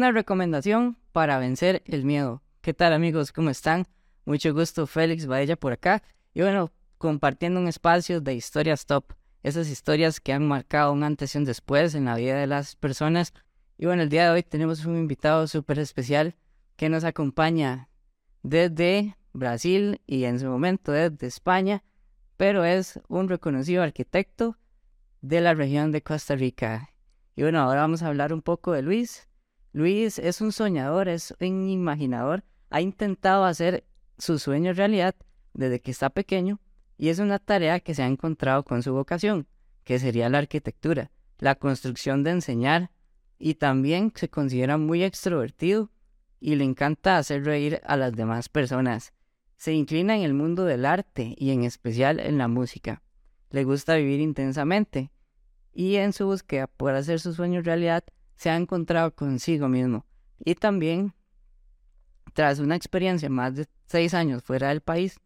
Una recomendación para vencer el miedo. ¿Qué tal amigos? ¿Cómo están? Mucho gusto, Félix Baella por acá. Y bueno, compartiendo un espacio de historias top. Esas historias que han marcado un antes y un después en la vida de las personas. Y bueno, el día de hoy tenemos un invitado súper especial que nos acompaña desde Brasil y en su momento desde España, pero es un reconocido arquitecto de la región de Costa Rica. Y bueno, ahora vamos a hablar un poco de Luis. Luis es un soñador, es un imaginador, ha intentado hacer su sueño realidad desde que está pequeño y es una tarea que se ha encontrado con su vocación, que sería la arquitectura, la construcción de enseñar y también se considera muy extrovertido y le encanta hacer reír a las demás personas. Se inclina en el mundo del arte y en especial en la música. Le gusta vivir intensamente y en su búsqueda por hacer su sueño realidad se ha encontrado consigo mismo. Y también, tras una experiencia más de seis años fuera del país,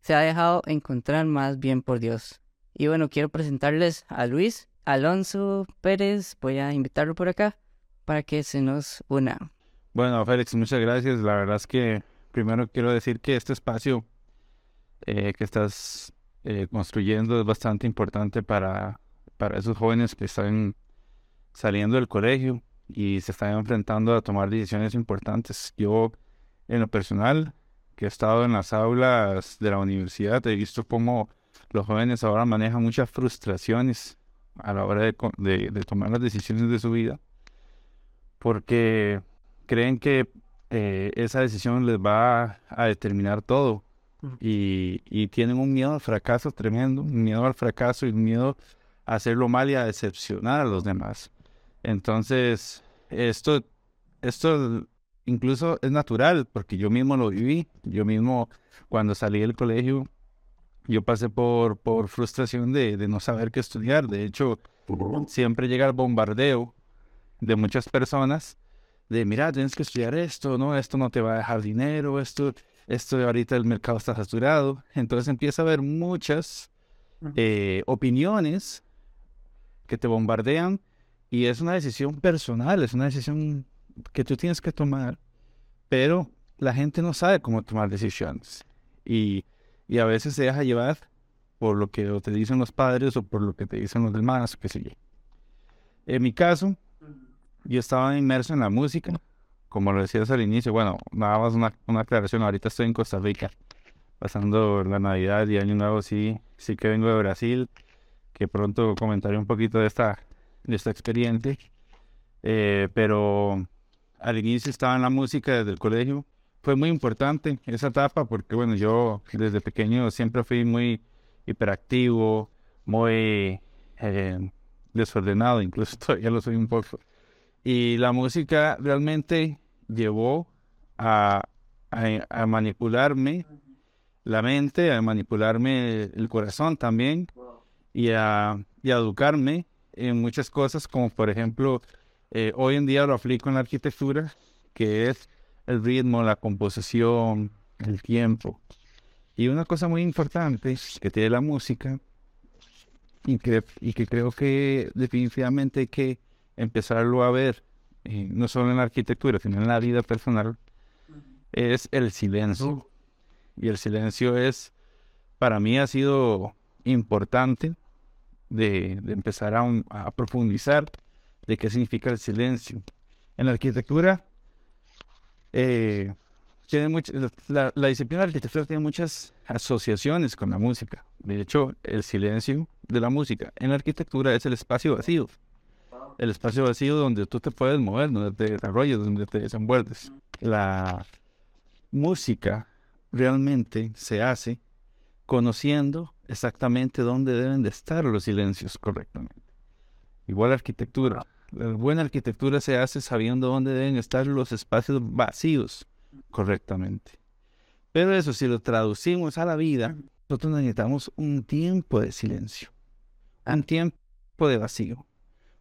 se ha dejado encontrar más bien por Dios. Y bueno, quiero presentarles a Luis Alonso Pérez. Voy a invitarlo por acá para que se nos una. Bueno, Félix, muchas gracias. La verdad es que primero quiero decir que este espacio eh, que estás eh, construyendo es bastante importante para para esos jóvenes que están saliendo del colegio y se están enfrentando a tomar decisiones importantes. Yo, en lo personal, que he estado en las aulas de la universidad, he visto cómo los jóvenes ahora manejan muchas frustraciones a la hora de, tomar las decisiones de su vida, porque creen que eh, esa decisión les va a determinar todo y, y, tienen un miedo al fracaso tremendo, un miedo al fracaso y un miedo hacerlo mal y a decepcionar a los demás. Entonces, esto, esto incluso es natural porque yo mismo lo viví. Yo mismo, cuando salí del colegio, yo pasé por, por frustración de, de no saber qué estudiar. De hecho, siempre llega el bombardeo de muchas personas de, mira, tienes que estudiar esto, ¿no? Esto no te va a dejar dinero, esto, esto ahorita el mercado está saturado. Entonces empieza a haber muchas eh, opiniones que te bombardean y es una decisión personal, es una decisión que tú tienes que tomar, pero la gente no sabe cómo tomar decisiones y, y a veces se deja llevar por lo que te dicen los padres o por lo que te dicen los demás, qué sé yo. En mi caso, yo estaba inmerso en la música, como lo decías al inicio, bueno, nada más una, una aclaración, ahorita estoy en Costa Rica, pasando la Navidad y Año Nuevo, sí, sí que vengo de Brasil, que pronto comentaré un poquito de esta, de esta experiencia. Eh, pero al inicio estaba en la música desde el colegio. Fue muy importante esa etapa porque, bueno, yo desde pequeño siempre fui muy hiperactivo, muy eh, desordenado, incluso todavía lo soy un poco. Y la música realmente llevó a, a, a manipularme la mente, a manipularme el corazón también y a, educarme en muchas cosas, como por ejemplo, eh, hoy en día lo aplico en la arquitectura, que es el ritmo, la composición, el tiempo. Y una cosa muy importante que tiene la música, y que, y que creo que definitivamente hay que empezarlo a ver, eh, no solo en la arquitectura, sino en la vida personal, es el silencio. Y el silencio es, para mí ha sido importante de, empezar a, profundizar de qué significa el silencio. En la arquitectura, eh, tiene la, disciplina de la arquitectura tiene muchas asociaciones con la música. De hecho, el silencio de la música en la arquitectura es el espacio vacío. El espacio vacío donde tú te puedes mover, donde te desarrollas, donde te desenvuelves. La música realmente se hace conociendo exactamente dónde deben de estar los silencios correctamente. Igual arquitectura. La buena arquitectura se hace sabiendo dónde deben estar los espacios vacíos correctamente. Pero eso, si lo traducimos a la vida, nosotros necesitamos un tiempo de silencio, un tiempo de vacío.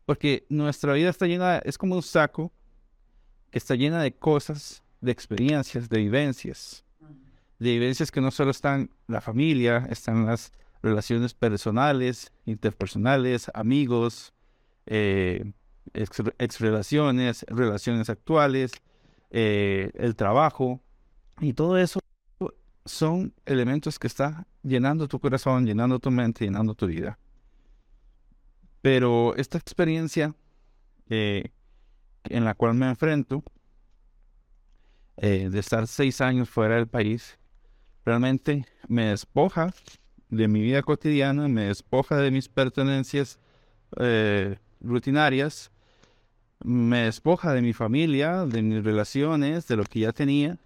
Porque nuestra vida está llena, es como un saco que está llena de cosas, de experiencias, de vivencias de vivencias que no solo están la familia, están las relaciones personales, interpersonales, amigos, eh, ex, relaciones, relaciones actuales, eh, el trabajo, y todo eso son elementos que están llenando tu corazón, llenando tu mente, llenando tu vida. Pero esta experiencia eh, en la cual me enfrento, eh, de estar seis años fuera del país, realmente me despoja de mi vida cotidiana, me despoja de mis pertenencias eh, rutinarias, me despoja de mi familia, de mis relaciones, de lo que ya tenía,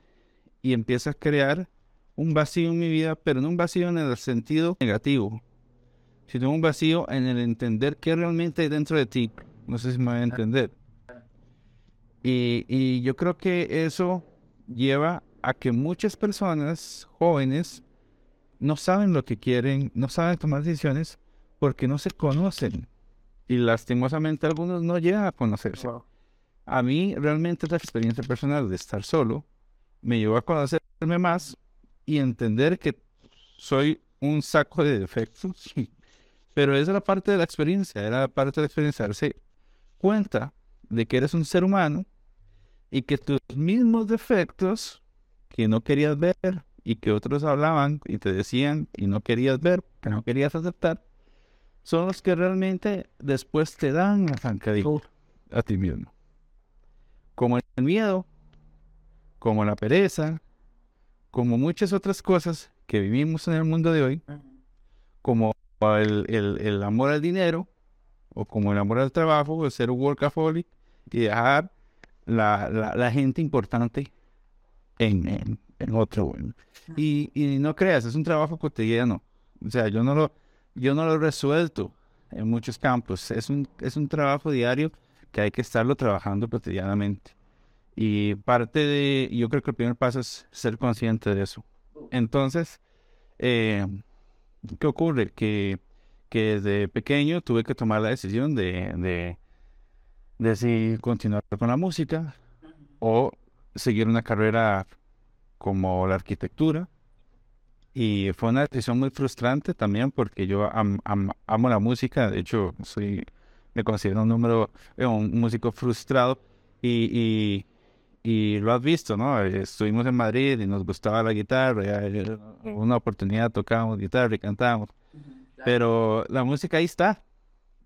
y empieza a crear un vacío en mi vida, pero no un vacío en el sentido negativo, sino un vacío en el entender qué realmente hay dentro de ti. No sé si me voy a entender. Y, y yo creo que eso lleva a que muchas personas jóvenes no saben lo que quieren, no saben tomar decisiones porque no se conocen. Y lastimosamente algunos no llegan a conocerse. A mí realmente la experiencia personal de estar solo me llevó a conocerme más y entender que soy un saco de defectos. Pero esa era parte de la experiencia, era parte de la experiencia, darse cuenta de que eres un ser humano y que tus mismos defectos que no querías ver y que otros hablaban y te decían y no querías ver, que no querías aceptar, son los que realmente después te dan la zancadilla a ti mismo. Como el miedo, como la pereza, como muchas otras cosas que vivimos en el mundo de hoy, como el, el amor al dinero, o como el amor al trabajo, o ser un workaholic y dejar la, la, gente importante en, en, otro. Y, y, no creas, es un trabajo cotidiano. O sea, yo no lo, yo no lo he resuelto en muchos campos. Es un, es un trabajo diario que hay que estarlo trabajando cotidianamente. Y parte de, yo creo que el primer paso es ser consciente de eso. Entonces, eh, ¿qué ocurre? Que, que desde pequeño tuve que tomar la decisión de, de de si continuar con la música o seguir una carrera como la arquitectura. Y fue una decisión muy frustrante también porque yo amo la música, de hecho soy, me considero un número, eh, un músico frustrado. Y, y, lo has visto, ¿no? Estuvimos en Madrid y nos gustaba la guitarra, una oportunidad tocábamos guitarra y cantábamos, pero la música ahí está.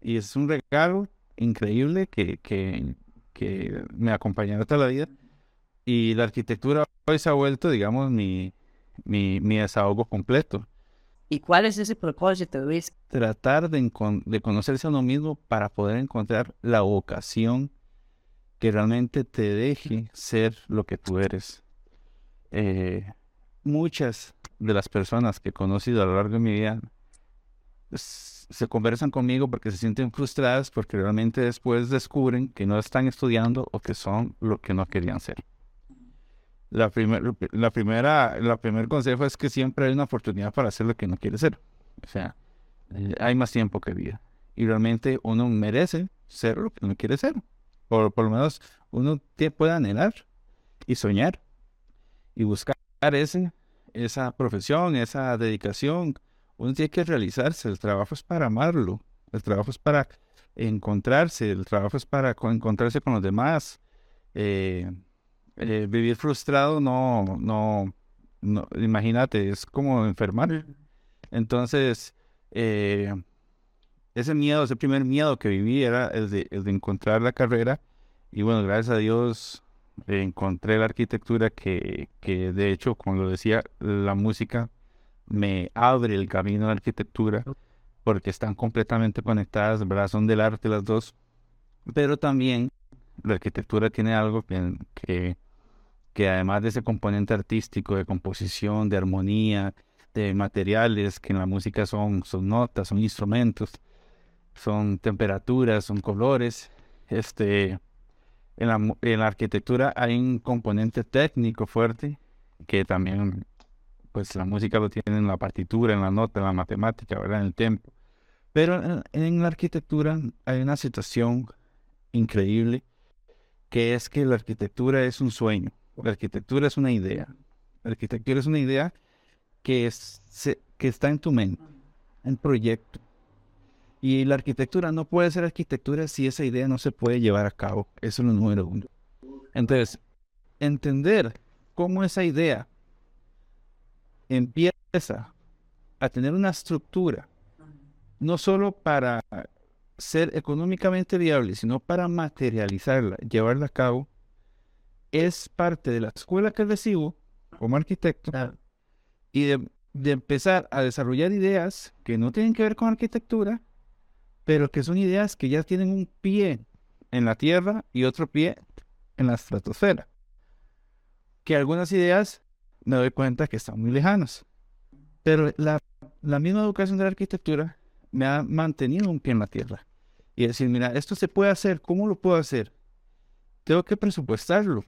Y es un regalo increíble que, que, que me acompañará toda la vida. Y la arquitectura hoy se ha vuelto, digamos, mi, mi, mi desahogo completo. ¿Y cuál es ese propósito, Luis? Tratar de, de conocerse a uno mismo para poder encontrar la vocación que realmente te deje ser lo que tú eres. Eh, muchas de las personas que he conocido a lo largo de mi vida se conversan conmigo porque se sienten frustradas porque realmente después descubren que no están estudiando o que son lo que no querían ser. La, la primera, la primer consejo es que siempre hay una oportunidad para hacer lo que no quiere ser. O sea, eh, hay más tiempo que vida. Y realmente uno merece ser lo que no quiere ser. O por lo menos uno puede anhelar y soñar y buscar ese, esa profesión, esa dedicación, uno tiene que realizarse, el trabajo es para amarlo, el trabajo es para encontrarse, el trabajo es para encontrarse con los demás. Eh, eh, vivir frustrado no, no, no, imagínate, es como enfermar. Entonces, eh, ese miedo, ese primer miedo que viví era el de, el de encontrar la carrera y bueno, gracias a Dios encontré la arquitectura que, que de hecho, como lo decía, la música me abre el camino a la arquitectura porque están completamente conectadas, ¿verdad? Son del arte las dos, pero también la arquitectura tiene algo que, que, que además de ese componente artístico, de composición, de armonía, de materiales, que en la música son, son notas, son instrumentos, son temperaturas, son colores, este, en la, en la arquitectura hay un componente técnico fuerte que también pues la música lo tiene en la partitura, en la nota, en la matemática, ¿verdad? En el tempo. Pero en, la arquitectura hay una situación increíble que es que la arquitectura es un sueño, la arquitectura es una idea. La arquitectura es una idea que, es, que está en tu mente, en proyecto. Y la arquitectura no puede ser arquitectura si esa idea no se puede llevar a cabo. Eso es lo número uno. Entonces, entender cómo esa idea empieza a tener una estructura, no solo para ser económicamente viable, sino para materializarla, llevarla a cabo, es parte de la escuela que recibo como arquitecto y de, de, empezar a desarrollar ideas que no tienen que ver con arquitectura, pero que son ideas que ya tienen un pie en la tierra y otro pie en la estratosfera. Que algunas ideas me doy cuenta que están muy lejanas. Pero la, la misma educación de la arquitectura me ha mantenido un pie en la tierra. Y decir, mira, esto se puede hacer, ¿cómo lo puedo hacer? Tengo que presupuestarlo.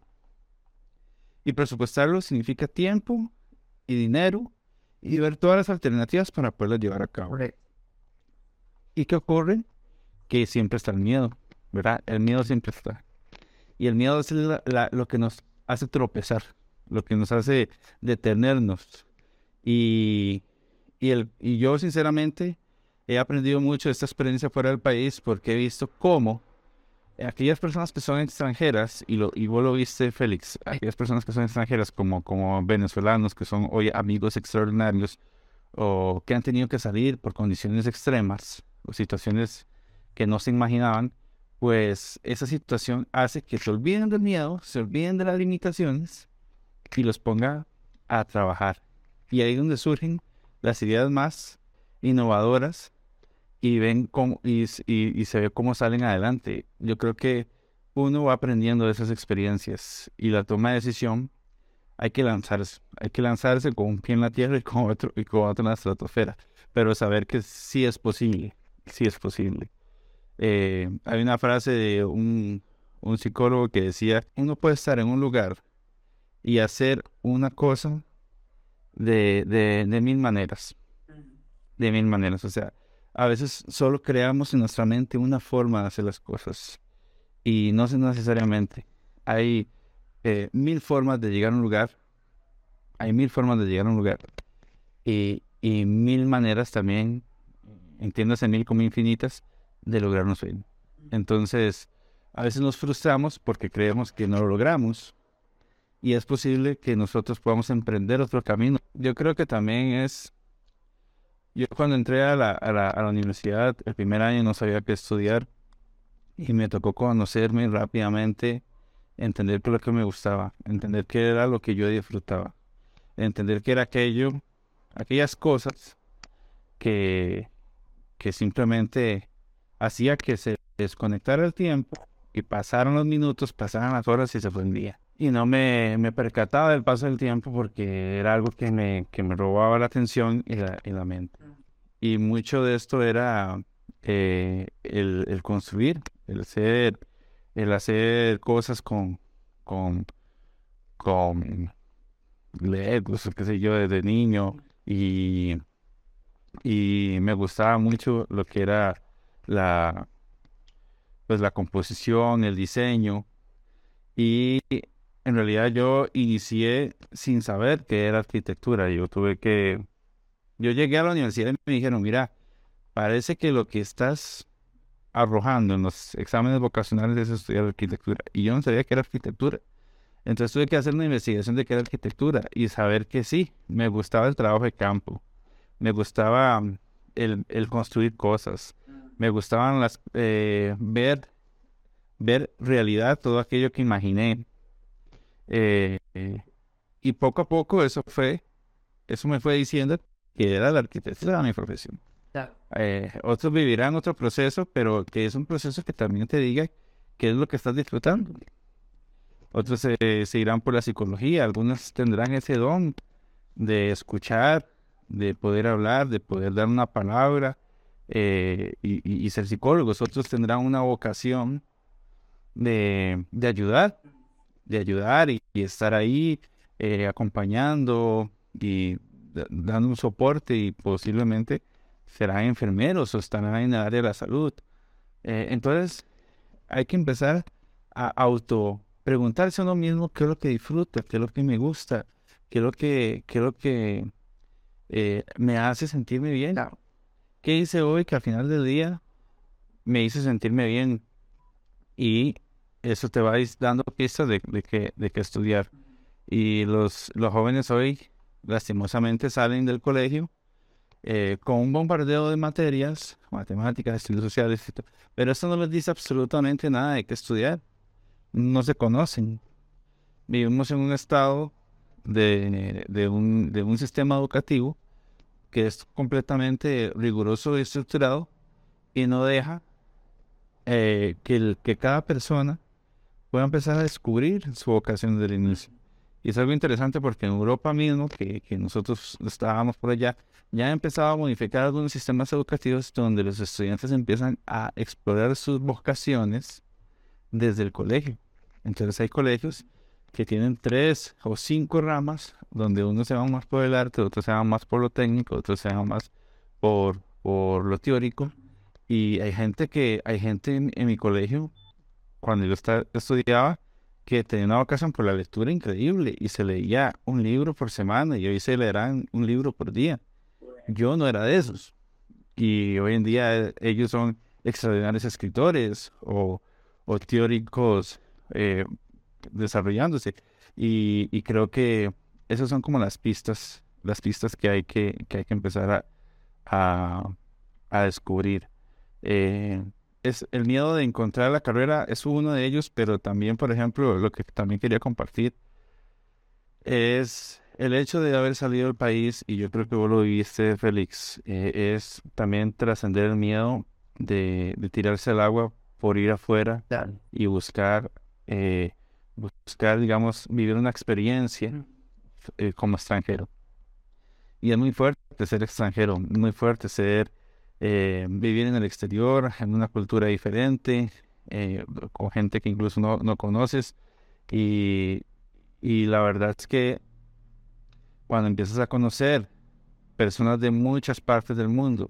Y presupuestarlo significa tiempo y dinero y ver todas las alternativas para poderlo llevar a cabo. ¿Y qué ocurre? Que siempre está el miedo, ¿verdad? El miedo siempre está. Y el miedo es lo que nos hace tropezar, lo que nos hace detenernos. Y, y, el, y yo sinceramente he aprendido mucho de esta experiencia fuera del país porque he visto cómo aquellas personas que son extranjeras, y, lo, y vos lo viste, Félix, aquellas personas que son extranjeras como, como venezolanos, que son hoy amigos extraordinarios, o que han tenido que salir por condiciones extremas, o situaciones que no se imaginaban, pues esa situación hace que se olviden del miedo, se olviden de las limitaciones y los ponga a trabajar. Y ahí es donde surgen las ideas más innovadoras y ven cómo, y, y, se ve cómo salen adelante. Yo creo que uno va aprendiendo de esas experiencias y la toma de decisión hay que lanzarse, hay que lanzarse con un pie en la tierra y con otro, y con otro en la estratosfera, pero saber que sí es posible, sí es posible. Eh, hay una frase de un, un psicólogo que decía, uno puede estar en un lugar y hacer una cosa de, de, de mil maneras, de mil maneras, o sea, a veces solo creamos en nuestra mente una forma de hacer las cosas y no necesariamente. Hay eh, mil formas de llegar a un lugar, hay mil formas de llegar a un lugar y, y mil maneras también, entiéndase mil como infinitas, de lograr un sueño. Entonces, a veces nos frustramos porque creemos que no lo logramos y es posible que nosotros podamos emprender otro camino. Yo creo que también es yo cuando entré a la, a, la, universidad, el primer año no sabía qué estudiar y me tocó conocerme rápidamente, entender qué lo que me gustaba, entender qué era lo que yo disfrutaba, entender qué era aquello, aquellas cosas que, que simplemente hacía que se desconectara el tiempo y pasaron los minutos, pasaron las horas y se fue un día. Y no me, me percataba del paso del tiempo porque era algo que me, que me robaba la atención y la, y la mente. Y mucho de esto era eh, el, el, construir, el hacer, el hacer cosas con, con, con Legos, qué sé yo, desde niño. Y, y me gustaba mucho lo que era la, pues la composición, el diseño. Y en realidad yo inicié sin saber qué era arquitectura. Yo tuve que yo llegué a la universidad y me dijeron, mira, parece que lo que estás arrojando en los exámenes vocacionales es estudiar arquitectura. Y yo no sabía que era arquitectura. Entonces tuve que hacer una investigación de qué era arquitectura y saber que sí, me gustaba el trabajo de campo, me gustaba mm, el, el construir cosas, me gustaban las eh, ver, ver realidad todo aquello que imaginé. Eh, eh, y poco a poco eso fue, eso me fue diciendo que era la arquitectura mi profesión. Eh, otros vivirán otro proceso, pero que es un proceso que también te diga qué es lo que estás disfrutando. Otros se irán por la psicología, algunos tendrán ese don de escuchar, de poder hablar, de poder dar una palabra eh, y, ser psicólogos. Otros tendrán una vocación de, de ayudar, de ayudar y, estar ahí eh, acompañando y dando un soporte y posiblemente serán enfermeros o estarán en el área de la salud. Eh, entonces, hay que empezar a auto preguntarse a uno mismo qué es lo que disfruta, qué es lo que me gusta, qué es lo que, qué es lo que eh, me hace sentirme bien. ¿Qué hice hoy que al final del día me hizo sentirme bien y eso te va dando pistas de, de, que, de que estudiar. Y los, los jóvenes hoy, lastimosamente, salen del colegio eh, con un bombardeo de materias, matemáticas, estudios sociales, pero eso no les dice absolutamente nada de qué estudiar. No se conocen. Vivimos en un estado de, de, un, de un sistema educativo que es completamente riguroso y estructurado y no deja eh, que, que cada persona pueda empezar a descubrir su vocación desde el inicio. Y es algo interesante porque en Europa mismo, que, que nosotros estábamos por allá, ya han empezado a modificar algunos sistemas educativos donde los estudiantes empiezan a explorar sus vocaciones desde el colegio. Entonces hay colegios que tienen tres o cinco ramas, donde uno se va más por el arte, otro se va más por lo técnico, otro se va más por, por lo teórico. Y hay gente que, hay gente en, en mi colegio, cuando yo estudiaba, que tenía una vocación por la lectura increíble y se leía un libro por semana y hoy se leerán un libro por día. Yo no era de esos. Y hoy en día eh, ellos son extraordinarios escritores o, o teóricos eh, desarrollándose. Y, creo que esas son como las pistas, las pistas que hay que, que, hay que empezar a, a, descubrir. Eh, es el miedo de encontrar la carrera es uno de ellos, pero también, por ejemplo, lo que también quería compartir es el hecho de haber salido del país, y yo creo que vos lo viviste, Félix, eh, es también trascender el miedo de, tirarse al agua por ir afuera y buscar, eh, buscar, digamos, vivir una experiencia eh, como extranjero. Y es muy fuerte ser extranjero, muy fuerte ser eh, vivir en el exterior, en una cultura diferente, eh, con gente que incluso no, no conoces. Y, y, la verdad es que cuando empiezas a conocer personas de muchas partes del mundo,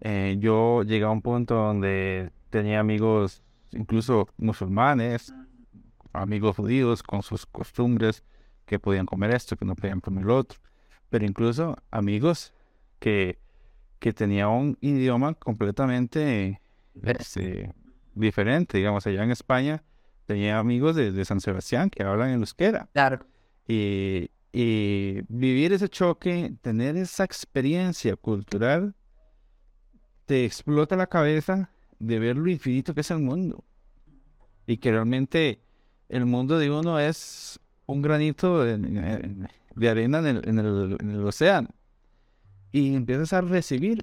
eh, yo llegué a un punto donde tenía amigos incluso musulmanes, amigos judíos con sus costumbres, que podían comer esto, que no podían comer lo otro, pero incluso amigos que que tenía un idioma completamente este, diferente. Digamos, allá en España tenía amigos de, San Sebastián que hablan en euskera. Claro. Y, y vivir ese choque, tener esa experiencia cultural, te explota la cabeza de ver lo infinito que es el mundo. Y que realmente el mundo de uno es un granito de, arena en el océano y empiezas a recibir.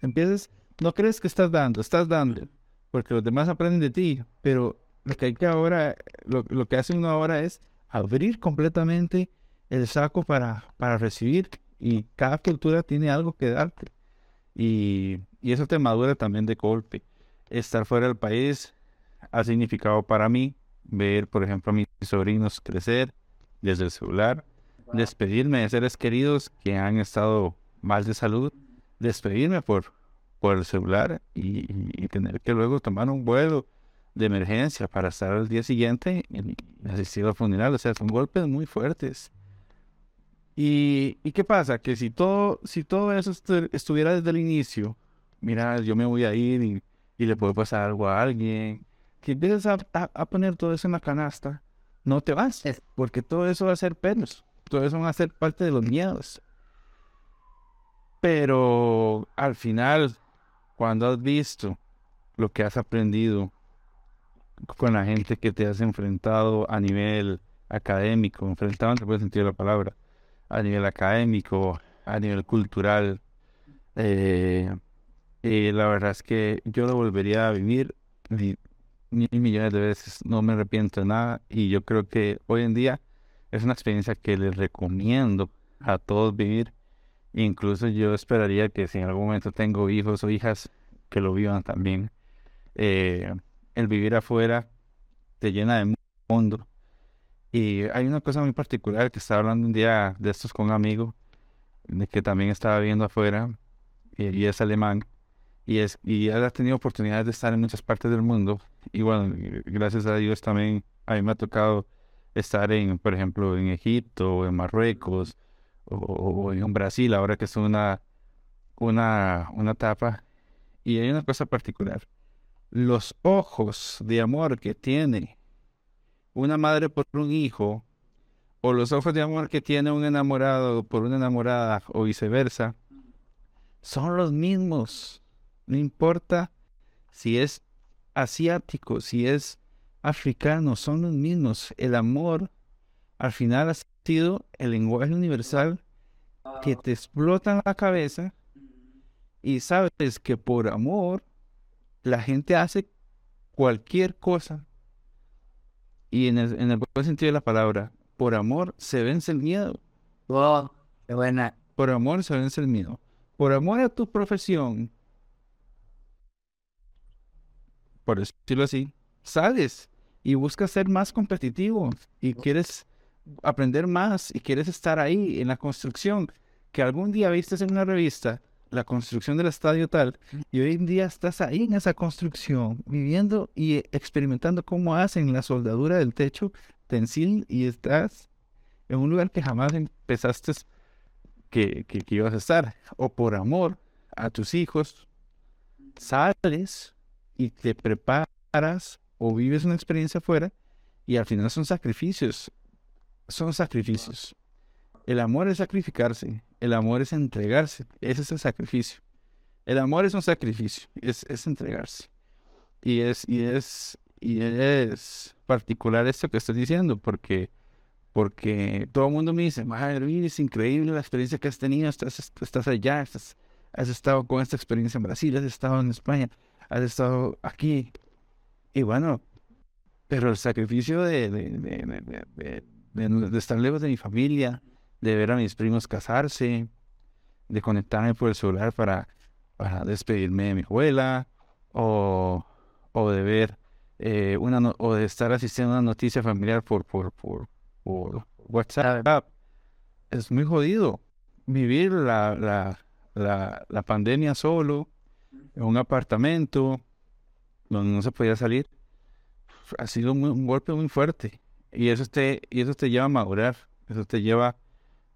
Empiezas, no crees que estás dando, estás dando, porque los demás aprenden de ti, pero lo que hay que ahora, lo, lo que hace uno ahora es abrir completamente el saco para, para recibir y cada cultura tiene algo que darte. Y, y eso te madura también de golpe. Estar fuera del país ha significado para mí ver, por ejemplo, a mis sobrinos crecer desde el celular, despedirme de seres queridos que han estado mal de salud, despedirme por, por el celular y, tener que luego tomar un vuelo de emergencia para estar al día siguiente y, asistir al funeral. O sea, son golpes muy fuertes. ¿Y, y qué pasa? Que si todo, si todo eso estuviera desde el inicio, mira, yo me voy a ir y, le puedo pasar algo a alguien, que empiezas a, a, poner todo eso en la canasta, no te vas, porque todo eso va a ser pelos todo eso van a ser parte de los miedos. Pero al final, cuando has visto lo que has aprendido con la gente que te has enfrentado a nivel académico, enfrentado en el sentido de la palabra, a nivel académico, a nivel cultural, eh, la verdad es que yo lo volvería a vivir mil millones de veces, no me arrepiento de nada y yo creo que hoy en día es una experiencia que les recomiendo a todos vivir. Incluso yo esperaría que si en algún momento tengo hijos o hijas, que lo vivan también. Eh, el vivir afuera te llena de mundo. Y hay una cosa muy particular que estaba hablando un día de estos con un amigo, de que también estaba viviendo afuera, y, es alemán, y, es, y él ha tenido oportunidades de estar en muchas partes del mundo. Y bueno, gracias a Dios también a mí me ha tocado estar en, por ejemplo, en Egipto o en Marruecos o, en Brasil, ahora que es una, una, una etapa. Y hay una cosa particular. Los ojos de amor que tiene una madre por un hijo, o los ojos de amor que tiene un enamorado por una enamorada, o viceversa, son los mismos. No importa si es asiático, si es africano, son los mismos. El amor al final ha sido el lenguaje universal que te explota la cabeza y sabes que por amor la gente hace cualquier cosa. Y en el, en el buen sentido de la palabra, por amor se vence el miedo. Wow, qué buena. Por amor se vence el miedo. Por amor a tu profesión, por decirlo así, sales y buscas ser más competitivo y quieres aprender más y quieres estar ahí en la construcción que algún día viste en una revista la construcción del estadio tal, y hoy en día estás ahí en esa construcción, viviendo y experimentando cómo hacen la soldadura del techo tensil y estás en un lugar que jamás empezaste que, que, que ibas a estar, o por amor a tus hijos, sales y te preparas o vives una experiencia afuera y al final son sacrificios, son sacrificios. El amor es sacrificarse, el amor es entregarse, ese es el sacrificio. El amor es un sacrificio, es, es entregarse. Y es, y es, y es particular esto que estoy diciendo, porque, porque todo el mundo me dice, madre es increíble la experiencia que has tenido, estás, estás allá, has estado con esta experiencia en Brasil, has estado en España, has estado aquí. Y bueno, pero el sacrificio de, de, de, de estar lejos de mi familia, de ver a mis primos casarse, de conectarme por el celular para, para despedirme de mi abuela, o, o de ver eh, una o de estar asistiendo a una noticia familiar por, por, por, WhatsApp. Es muy jodido vivir la, la, la pandemia solo, en un apartamento, donde no se podía salir. Ha sido un golpe muy fuerte. Y eso te, y eso te lleva a madurar, eso te lleva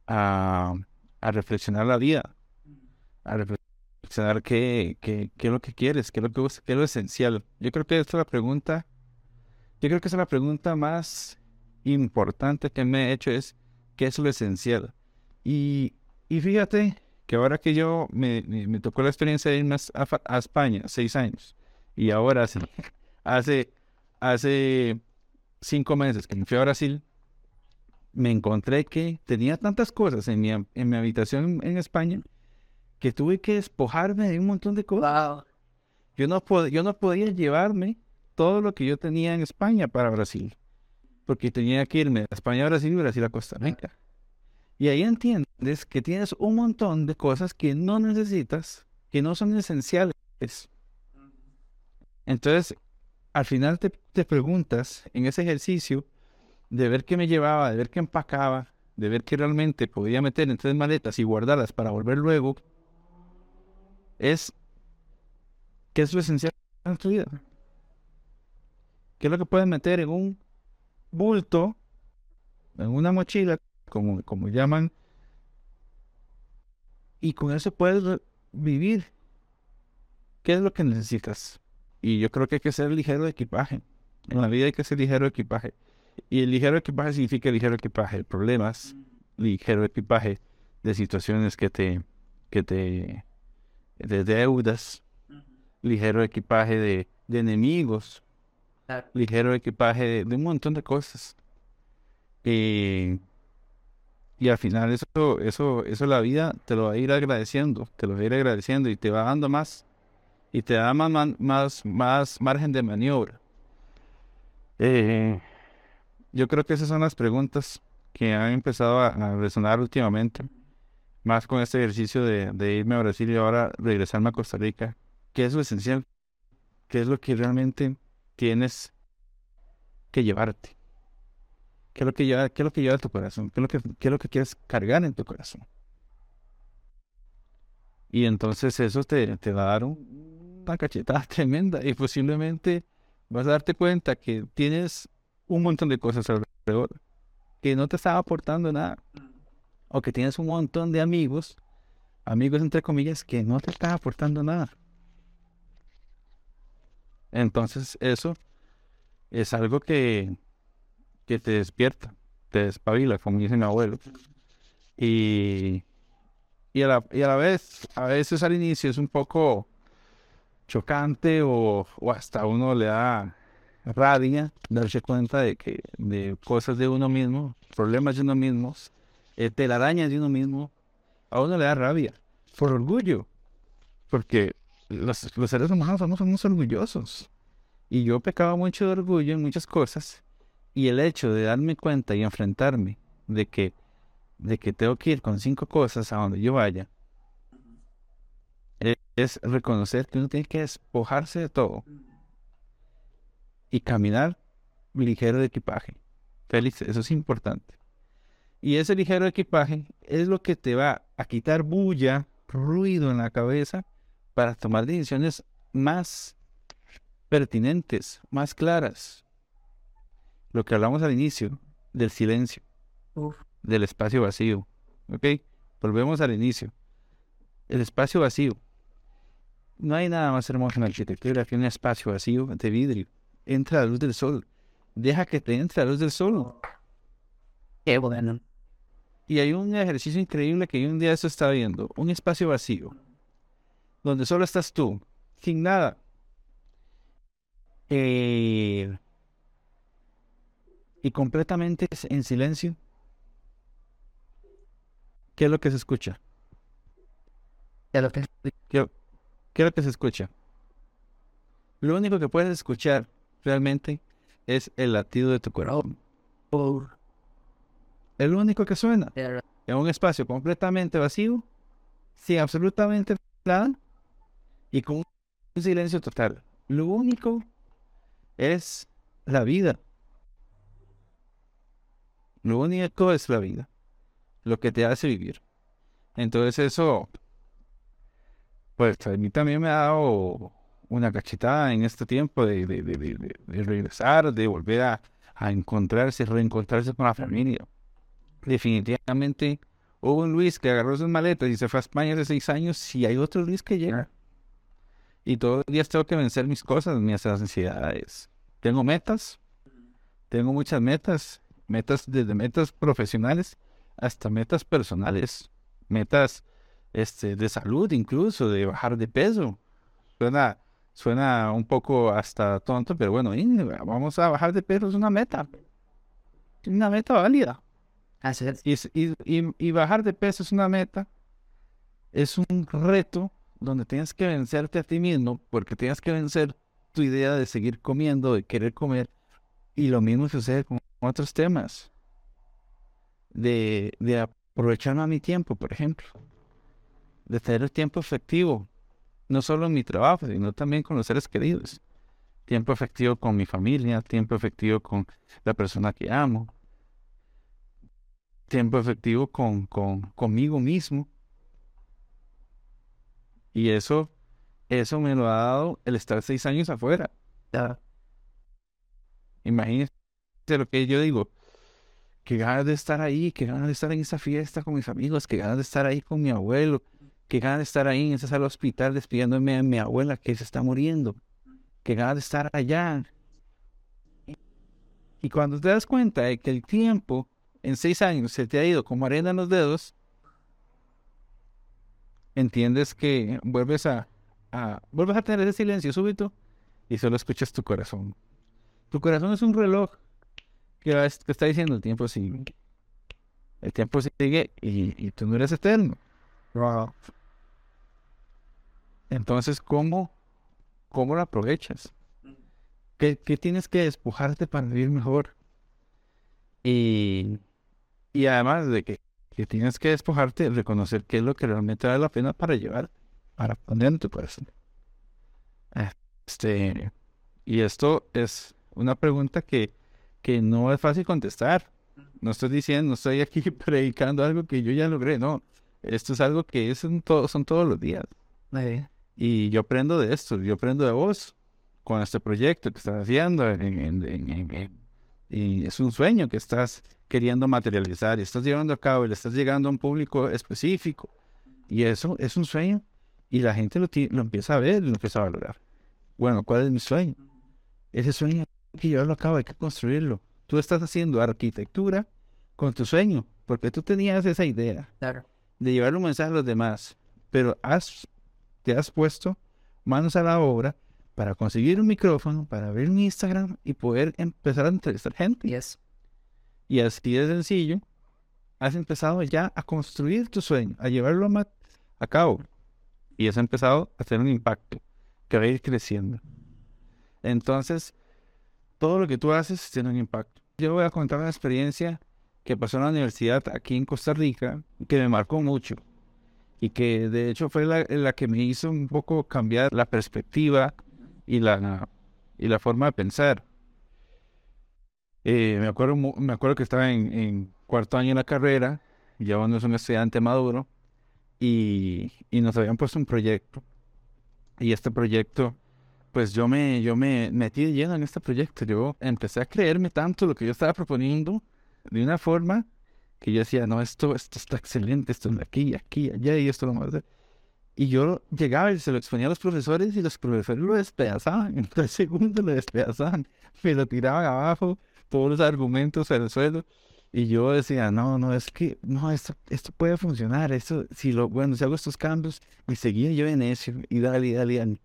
a, a reflexionar la vida, a reflexionar qué, qué, qué, es lo que quieres, qué es lo, que, qué es lo esencial. Yo creo que esta es la pregunta, yo creo que esa es la pregunta más importante que me he hecho es, ¿qué es lo esencial? Y, y fíjate que ahora que yo me, me, tocó la experiencia de irme a, a, España, seis años, y ahora sí, hace, hace cinco meses que me fui a Brasil, me encontré que tenía tantas cosas en mi, en mi habitación en España que tuve que despojarme de un montón de cosas. Yo, no yo no podía llevarme todo lo que yo tenía en España para Brasil, porque tenía que irme a España, a Brasil y Brasil a Costa Rica. Y ahí entiendes que tienes un montón de cosas que no necesitas, que no son esenciales. Entonces, al final te, te preguntas en ese ejercicio, de ver qué me llevaba, de ver qué empacaba, de ver qué realmente podía meter en tres maletas y guardarlas para volver luego, es qué es lo esencial en tu vida. ¿Qué es lo que puedes meter en un bulto, en una mochila, como, como llaman, y con eso puedes vivir? ¿Qué es lo que necesitas? Y yo creo que hay que ser ligero de equipaje. En la vida hay que ser ligero de equipaje. Y el ligero equipaje significa ligero equipaje de problemas, ligero equipaje de situaciones que te, que te, de deudas, ligero equipaje de, de enemigos, ligero equipaje de, un montón de cosas. Y, y al final eso, eso, eso la vida te lo va a ir agradeciendo, te lo va a ir agradeciendo y te va dando más y te da más, más, más margen de maniobra. Eh, yo creo que esas son las preguntas que han empezado a, resonar últimamente, más con este ejercicio de, irme a Brasil y ahora regresarme a Costa Rica. ¿Qué es lo esencial? ¿Qué es lo que realmente tienes que llevarte? ¿Qué es lo que lleva, qué es lo que lleva a tu corazón? ¿Qué es lo que, qué es lo que quieres cargar en tu corazón? Y entonces eso te, te va a dar una cachetada tremenda y posiblemente vas a darte cuenta que tienes un montón de cosas alrededor que no te estaba aportando nada. O que tienes un montón de amigos, amigos entre comillas, que no te están aportando nada. Entonces eso es algo que, que te despierta, te despabila, como dice mi abuelo. Y, y, a la, y a la vez, a veces al inicio es un poco chocante o, o hasta uno le da rabia darse cuenta de que de cosas de uno mismo, problemas de uno mismo, eh, telarañas de uno mismo, a uno le da rabia por orgullo, porque los, los seres humanos somos, somos orgullosos. Y yo pecaba mucho de orgullo en muchas cosas, y el hecho de darme cuenta y enfrentarme de que, de que tengo que ir con cinco cosas a donde yo vaya, es, reconocer que uno tiene que despojarse de todo y caminar ligero de equipaje. Félix, eso es importante. Y ese ligero equipaje es lo que te va a quitar bulla, ruido en la cabeza para tomar decisiones más pertinentes, más claras. Lo que hablamos al inicio, del silencio, del espacio vacío. ¿Ok? Volvemos al inicio. El espacio vacío. No hay nada más hermoso en la arquitectura que un espacio vacío de vidrio. Entra la luz del sol. Deja que te entre la luz del sol. Qué bueno. Y hay un ejercicio increíble que yo un día eso estaba viendo. Un espacio vacío. Donde solo estás tú. Sin nada. Eh, y completamente en silencio. ¿Qué es lo que se escucha? Ya lo que ¿Qué, qué es lo que se escucha? Lo único que puedes escuchar realmente es el latido de tu corazón. Es lo único que suena. En un espacio completamente vacío, sin absolutamente nada y con un silencio total. Lo único es la vida. Lo único es la vida. Lo que te hace vivir. Entonces eso, pues a mí también me ha dado una cachetada en este tiempo de, de, de, de- regresar, de volver a, a encontrarse, reencontrarse con la familia. Definitivamente hubo un Luis que agarró sus maletas y se fue a España hace seis años y hay otro Luis que llega. Y todos los días tengo que vencer mis cosas, mis ansiedades. Tengo metas, tengo muchas metas, metas desde metas profesionales hasta metas personales, metas este, de salud incluso, de bajar de peso. Suena, suena un poco hasta tonto, pero bueno, vamos a bajar de peso, es una meta. Una meta válida. Así es. Y, bajar de peso es una meta, es un reto donde tienes que vencerte a ti mismo, porque tienes que vencer tu idea de seguir comiendo, de querer comer. Y lo mismo sucede con otros temas. De, de aprovechar más mi tiempo, por ejemplo. De tener tiempo efectivo, no solo en mi trabajo, sino también con los seres queridos. Tiempo efectivo con mi familia, tiempo efectivo con la persona que amo, tiempo efectivo con, con conmigo mismo. Y eso, eso me lo ha dado el estar seis años afuera. Imagínense lo que yo digo. Que ganas de estar ahí, que ganas de estar en esa fiesta con mis amigos, que ganas de estar ahí con mi abuelo, que ganas de estar ahí en esa hospital despidiéndome de mi abuela que se está muriendo, que ganas de estar allá. Y cuando te das cuenta de que el tiempo en seis años se te ha ido como arena en los dedos, entiendes que vuelves a, a- vuelves a tener ese silencio súbito y solo escuchas tu corazón. Tu corazón es un reloj que, que está diciendo el tiempo sigue. El tiempo sigue y, y tú no eres eterno. Entonces, ¿cómo, cómo lo aprovechas? ¿Qué, qué tienes que despojarte para vivir mejor? Y, y además de que, que tienes que despojarte, reconocer qué es lo que realmente vale la pena para llevar, para poner en tu corazón. Este, y esto es una pregunta que, que no es fácil contestar. No estoy diciendo, no estoy aquí predicando algo que yo ya logré, no. Esto es algo que es en todo, son todos los días. Y yo aprendo de esto, yo aprendo de vos con este proyecto que estás haciendo. en- en- en- y es un sueño que estás queriendo materializar y estás llevando a cabo y le estás llegando a un público específico. Y eso es un sueño y la gente lo, lo empieza a ver y lo empieza a valorar. Bueno, ¿cuál es mi sueño? Ese sueño hay que llevarlo a cabo, hay que construirlo. Tú estás haciendo arquitectura con tu sueño, porque tú tenías esa idea Claro. De llevar un mensaje a los demás, pero has, te has puesto manos a la obra para conseguir un micrófono, para ver un Instagram y poder empezar a entrevistar gente. Yes. Y así de sencillo, has empezado ya a construir tu sueño, a llevarlo a, cabo. Y has empezado a hacer un impacto que va a ir creciendo. Entonces, todo lo que tú haces tiene un impacto. Yo voy a contar una experiencia que pasó en la universidad aquí en Costa Rica que me marcó mucho y que de hecho fue la, la que me hizo un poco cambiar la perspectiva y la, y la forma de pensar. Eh, me acuerdo, me acuerdo que estaba en, en cuarto año de la carrera, ya uno es un estudiante maduro, y, y nos habían puesto un proyecto. Y este proyecto, pues yo me, yo me metí de lleno en este proyecto. Yo empecé a creerme tanto lo que yo estaba proponiendo de una forma que yo decía, no, esto, esto está excelente, esto de aquí, aquí, allá, y esto lo más. Y yo llegaba y se lo exponía a los profesores y los profesores lo despedazaban. En tres segundos lo despedazaban. Me lo tiraban abajo, todos los argumentos al suelo. Y yo decía, no, no, es que, no, esto, esto puede funcionar. Esto, si lo, bueno, si hago estos cambios. Y seguía yo en necio y dale, dale, dale.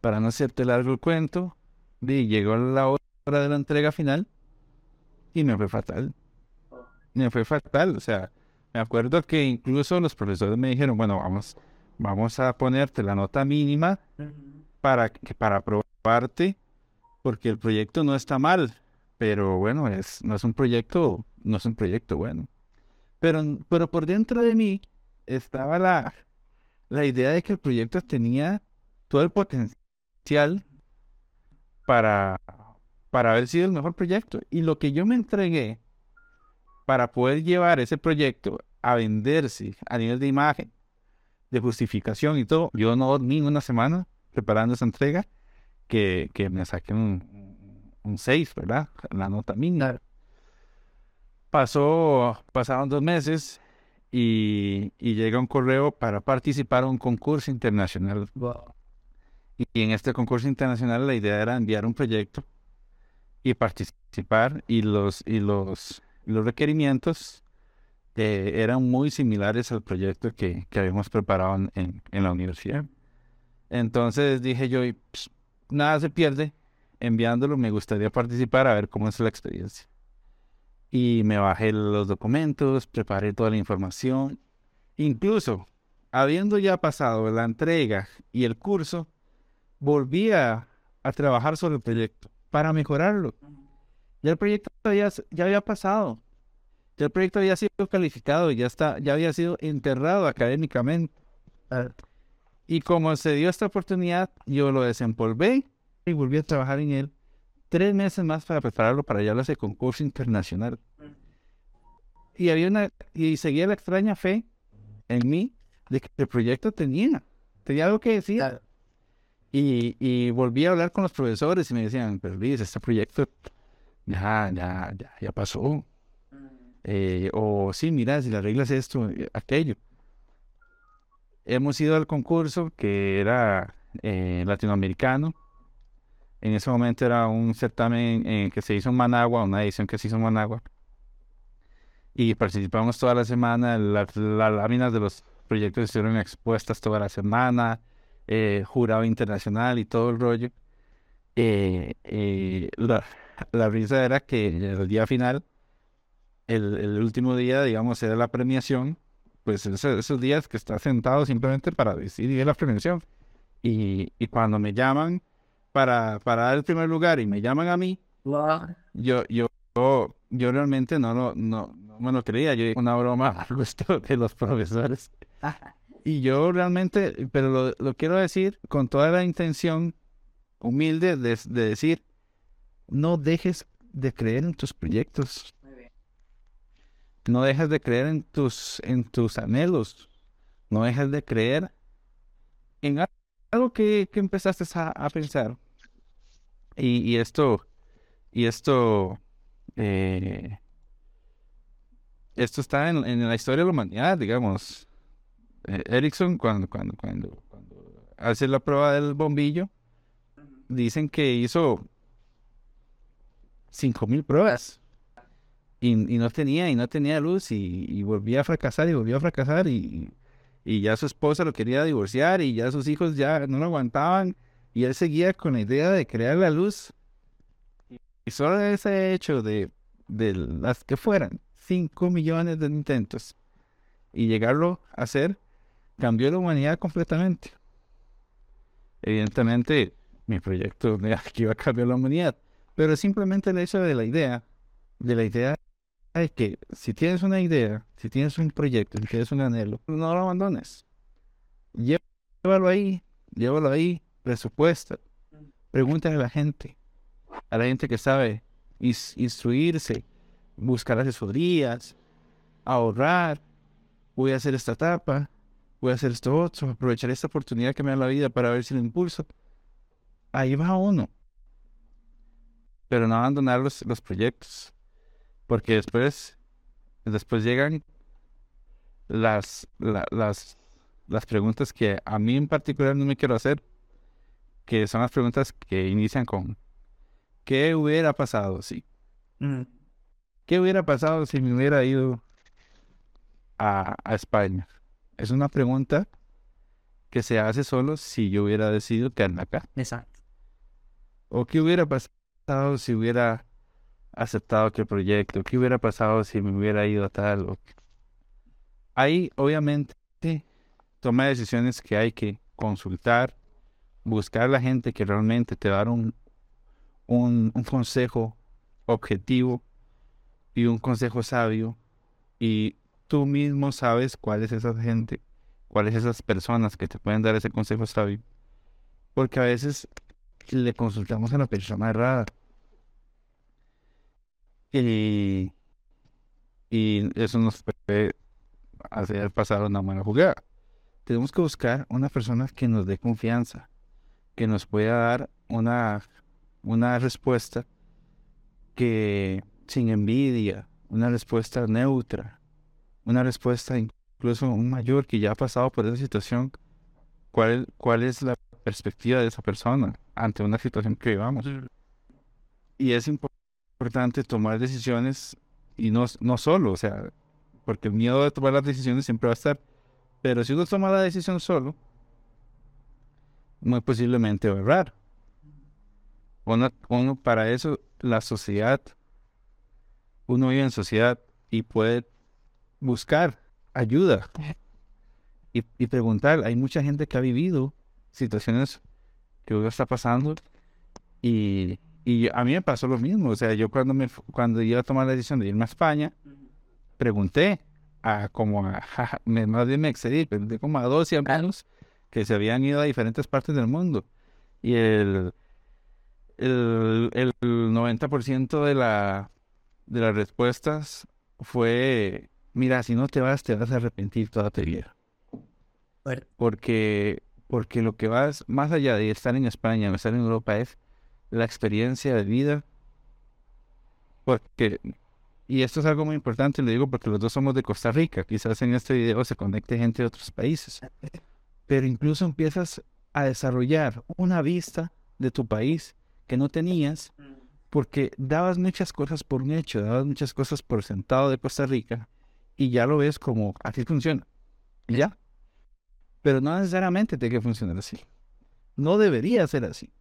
Para no hacerte largo el cuento, y llegó la hora de la entrega final y me fue fatal. Me fue fatal. O sea, me acuerdo que incluso los profesores me dijeron, bueno, vamos, vamos a ponerte la nota mínima para que para aprobarte, porque el proyecto no está mal, pero bueno, es, no es un proyecto, no es un proyecto bueno. Pero, pero por dentro de mí estaba la, la idea de que el proyecto tenía todo el potencial para, para haber sido el mejor proyecto. Y lo que yo me entregué para poder llevar ese proyecto a venderse a nivel de imagen, de justificación y todo, yo no dormí una semana preparando esa entrega que, que me saqué un, un 6, ¿verdad? La nota mínima. Pasó, pasaron dos meses y, y llega un correo para participar en un concurso internacional. Wow. Y en este concurso internacional la idea era enviar un proyecto y participar y los, y los, y los requerimientos eh, eran muy similares al proyecto que, que habíamos preparado en, en- la universidad. Entonces dije yo, ps, nada se pierde enviándolo, me gustaría participar a ver cómo es la experiencia. Y me bajé los documentos, preparé toda la información. Incluso, habiendo ya pasado la entrega y el curso, volví a, a trabajar sobre el proyecto para mejorarlo. Ya el proyecto había, ya había pasado. Ya el proyecto había sido calificado, ya, está, ya había sido enterrado académicamente. Y como se dio esta oportunidad, yo lo desempolvé y volví a trabajar en él tres meses más para prepararlo para llevarlo a ese concurso internacional. Y había una, y seguía la extraña fe en mí de que el proyecto tenía, tenía algo que decir. Y, y volví a hablar con los profesores y me decían, pero Luis, este proyecto ya, ya, ya, ya pasó. Eh, o sí, mira, si la regla es esto, eh, aquello. Hemos ido al concurso que era eh, latinoamericano. En ese momento era un certamen eh, que se hizo en Managua, una edición que se hizo en Managua. Y participamos toda la semana. Las, las láminas de los proyectos estuvieron expuestas toda la semana. jurado internacional y todo el rollo. La, la risa era que el día final, el, el último día, digamos, era la premiación. Pues ese- esos días que estás sentado simplemente para decidir la premiación. Y, y cuando me llaman para, para dar el primer lugar y me llaman a mí, yo, yo, yo, yo realmente no, lo- no, no me lo creía. Yo una broma al gusto de los profesores. Y yo realmente, pero lo, lo quiero decir con toda la intención humilde de, de decir, no dejes de creer en tus proyectos. No dejes de creer en tus, en tus anhelos. No dejes de creer en algo que, que empezaste a, a pensar. Y, y esto, y esto, eh, esto está en, en la historia de la humanidad, digamos. Eh, Ericsson, cuando, cuando, cuando, cuando hace la prueba del bombillo, dicen que hizo cinco mil pruebas y, no tenía y no tenía luz y, y volvía a fracasar y volvía a fracasar y, ya su esposa lo quería divorciar y ya sus hijos ya no lo aguantaban y él seguía con la idea de crear la luz y solo ese hecho de, las que fueran 5 millones de intentos y llegarlo a hacer cambió la humanidad completamente. Evidentemente, mi proyecto de que iba a cambiar la humanidad, pero simplemente el hecho de la idea, de la idea de que si tienes una idea, si tienes un proyecto, si tienes un anhelo, no lo abandones. Llévalo ahí, llévalo ahí, presupuesta, pregúntale a la gente, a la gente que sabe instruirse, buscar asesorías, ahorrar, voy a hacer esta etapa, voy a hacer esto otro, aprovechar esta oportunidad que me da la vida para ver si lo impulso. Ahí va uno. Pero no abandonar los, los proyectos. Porque después, después llegan las, las, las preguntas que a mí en particular no me quiero hacer, que son las preguntas que inician con ¿qué hubiera pasado si? Mm. ¿Qué hubiera pasado si me hubiera ido a, a España? Es una pregunta que se hace solo si yo hubiera decidido quedarme acá. Exacto. ¿O qué hubiera pasado si hubiera aceptado aquel proyecto? ¿Qué hubiera pasado si me hubiera ido a tal? Ahí, obviamente, toma decisiones que hay que consultar, buscar la gente que realmente te va a dar un, un, consejo objetivo y un consejo sabio y tú mismo sabes cuál es esa gente, cuáles esas personas que te pueden dar ese consejo sabio. Porque a veces le consultamos a la persona errada. Y, y eso nos puede hacer pasar una mala jugada. Tenemos que buscar una persona que nos dé confianza, que nos pueda dar una, una respuesta que sin envidia, una respuesta neutra, una respuesta incluso un mayor que ya ha pasado por esa situación, cuál, cuál es la perspectiva de esa persona ante una situación que vivamos. Y es importante tomar decisiones y no, no solo, o sea, porque el miedo de tomar las decisiones siempre va a estar, pero si uno toma la decisión solo, muy posiblemente va a errar. Uno, para eso, la sociedad, uno vive en sociedad y puede buscar ayuda y, y preguntar. Hay mucha gente que ha vivido situaciones que uno está pasando y, y a mí me pasó lo mismo. O sea, yo cuando, me, cuando iba a tomar la decisión de irme a España, pregunté a como a, más bien me excedí, pregunté como a 12 hermanos que se habían ido a diferentes partes del mundo. Y el, el, el 90% de, la, de las respuestas fue, mira, si no te vas, te vas a arrepentir toda tu vida. Porque, porque lo que vas más allá de estar en España o estar en Europa es la experiencia de vida. Porque, y esto es algo muy importante, le digo porque los dos somos de Costa Rica. Quizás en este video se conecte gente de otros países pero incluso empiezas a desarrollar una vista de tu país que no tenías porque dabas muchas cosas por un hecho, dabas muchas cosas por sentado de Costa Rica y ya lo ves como así funciona. Ya. Pero no necesariamente tiene que funcionar así. No debería ser así.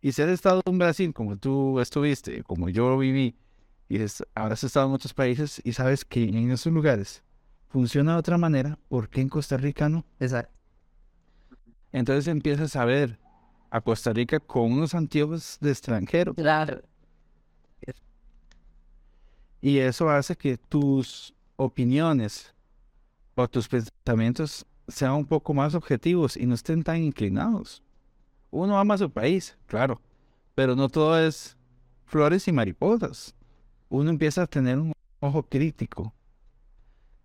Y si has estado en Brasil como tú estuviste, como yo viví, y ahora has estado en otros países y sabes que en esos lugares funciona de otra manera, ¿por qué en Costa Rica no? Exacto. Entonces empiezas a ver a Costa Rica con unos antiguos de extranjero. Claro. Y eso hace que tus opiniones o tus pensamientos sean un poco más objetivos y no estén tan inclinados. Uno ama su país, claro, pero no todo es flores y mariposas. Uno empieza a tener un ojo crítico.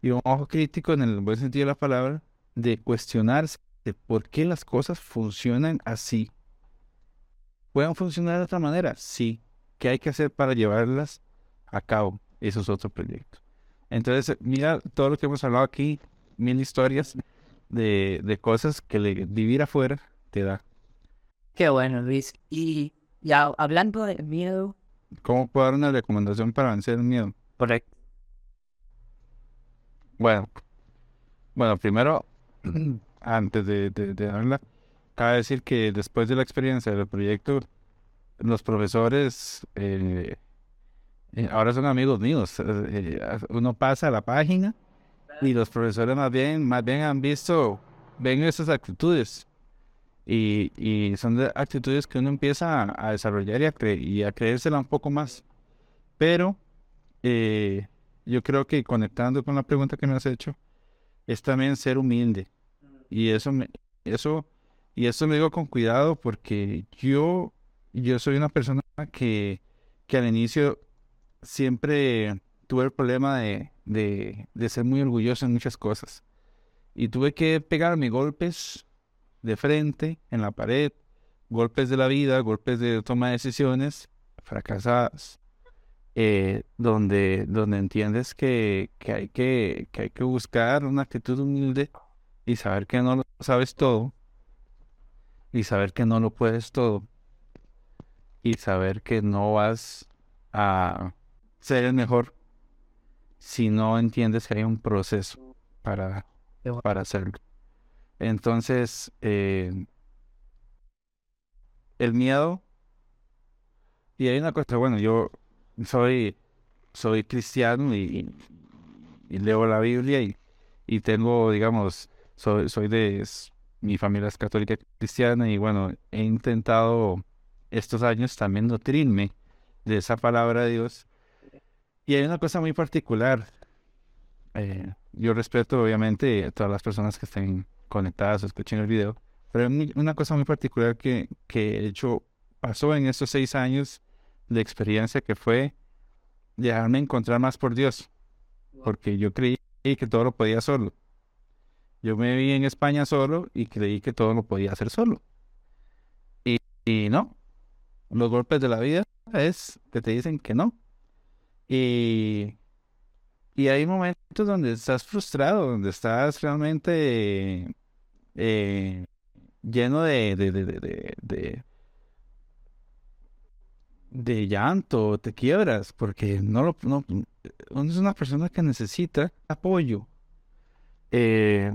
Y un ojo crítico en el buen sentido de la palabra, de cuestionarse de por qué las cosas funcionan así. ¿Pueden funcionar de otra manera? Sí. ¿Qué hay que hacer para llevarlas a cabo? Eso es otro proyecto. Entonces, mira todo lo que hemos hablado aquí, mil historias de, cosas que vivir afuera te da. Qué bueno, Luis. Y ya hablando de miedo. ¿Cómo puedo dar una recomendación para vencer el miedo? Correcto. Bueno, bueno, primero, antes de, de, de darla, cabe decir que después de la experiencia del proyecto, los profesores eh, eh, ahora son amigos míos. Eh, uno pasa a la página y los profesores más bien, más bien han visto, ven esas actitudes. Y, son actitudes que uno empieza a, desarrollar y a, cre y a creérsela un poco más. Pero yo creo que conectando con la pregunta que me has hecho, es también ser humilde. Y eso, me, eso, y digo con cuidado porque yo, yo soy una persona que, que al inicio siempre tuve el problema de, de, de ser muy orgulloso en muchas cosas. Y tuve que pegarme golpes de frente, en la pared, golpes de la vida, golpes de toma de decisiones fracasadas. Eh, donde, donde entiendes que, que, hay que, que hay que buscar una actitud humilde y saber que no lo sabes todo y saber que no lo puedes todo y saber que no vas a ser el mejor si no entiendes que hay un proceso para, para hacerlo. Entonces, eh, el miedo, y hay una cosa, bueno, yo soy, soy cristiano y, leo la Biblia y, y tengo, digamos, soy, soy de, mi familia es católica cristiana y bueno, he intentado estos años también nutrirme de esa palabra de Dios. Y hay una cosa muy particular. Eh, yo respeto obviamente a todas las personas que estén conectadas o escuchen el video, pero una cosa muy particular que, que de hecho pasó en estos seis años de experiencia que fue dejarme encontrar más por Dios, porque yo creí que todo lo podía solo. Yo me vi en España solo y creí que todo lo podía hacer solo. Y, y no, los golpes de la vida es que te dicen que no. Y, y hay momentos donde estás frustrado, donde estás realmente eh, lleno de, de, de de llanto, te quiebras, porque no lo, no, es una persona que necesita apoyo. Eh,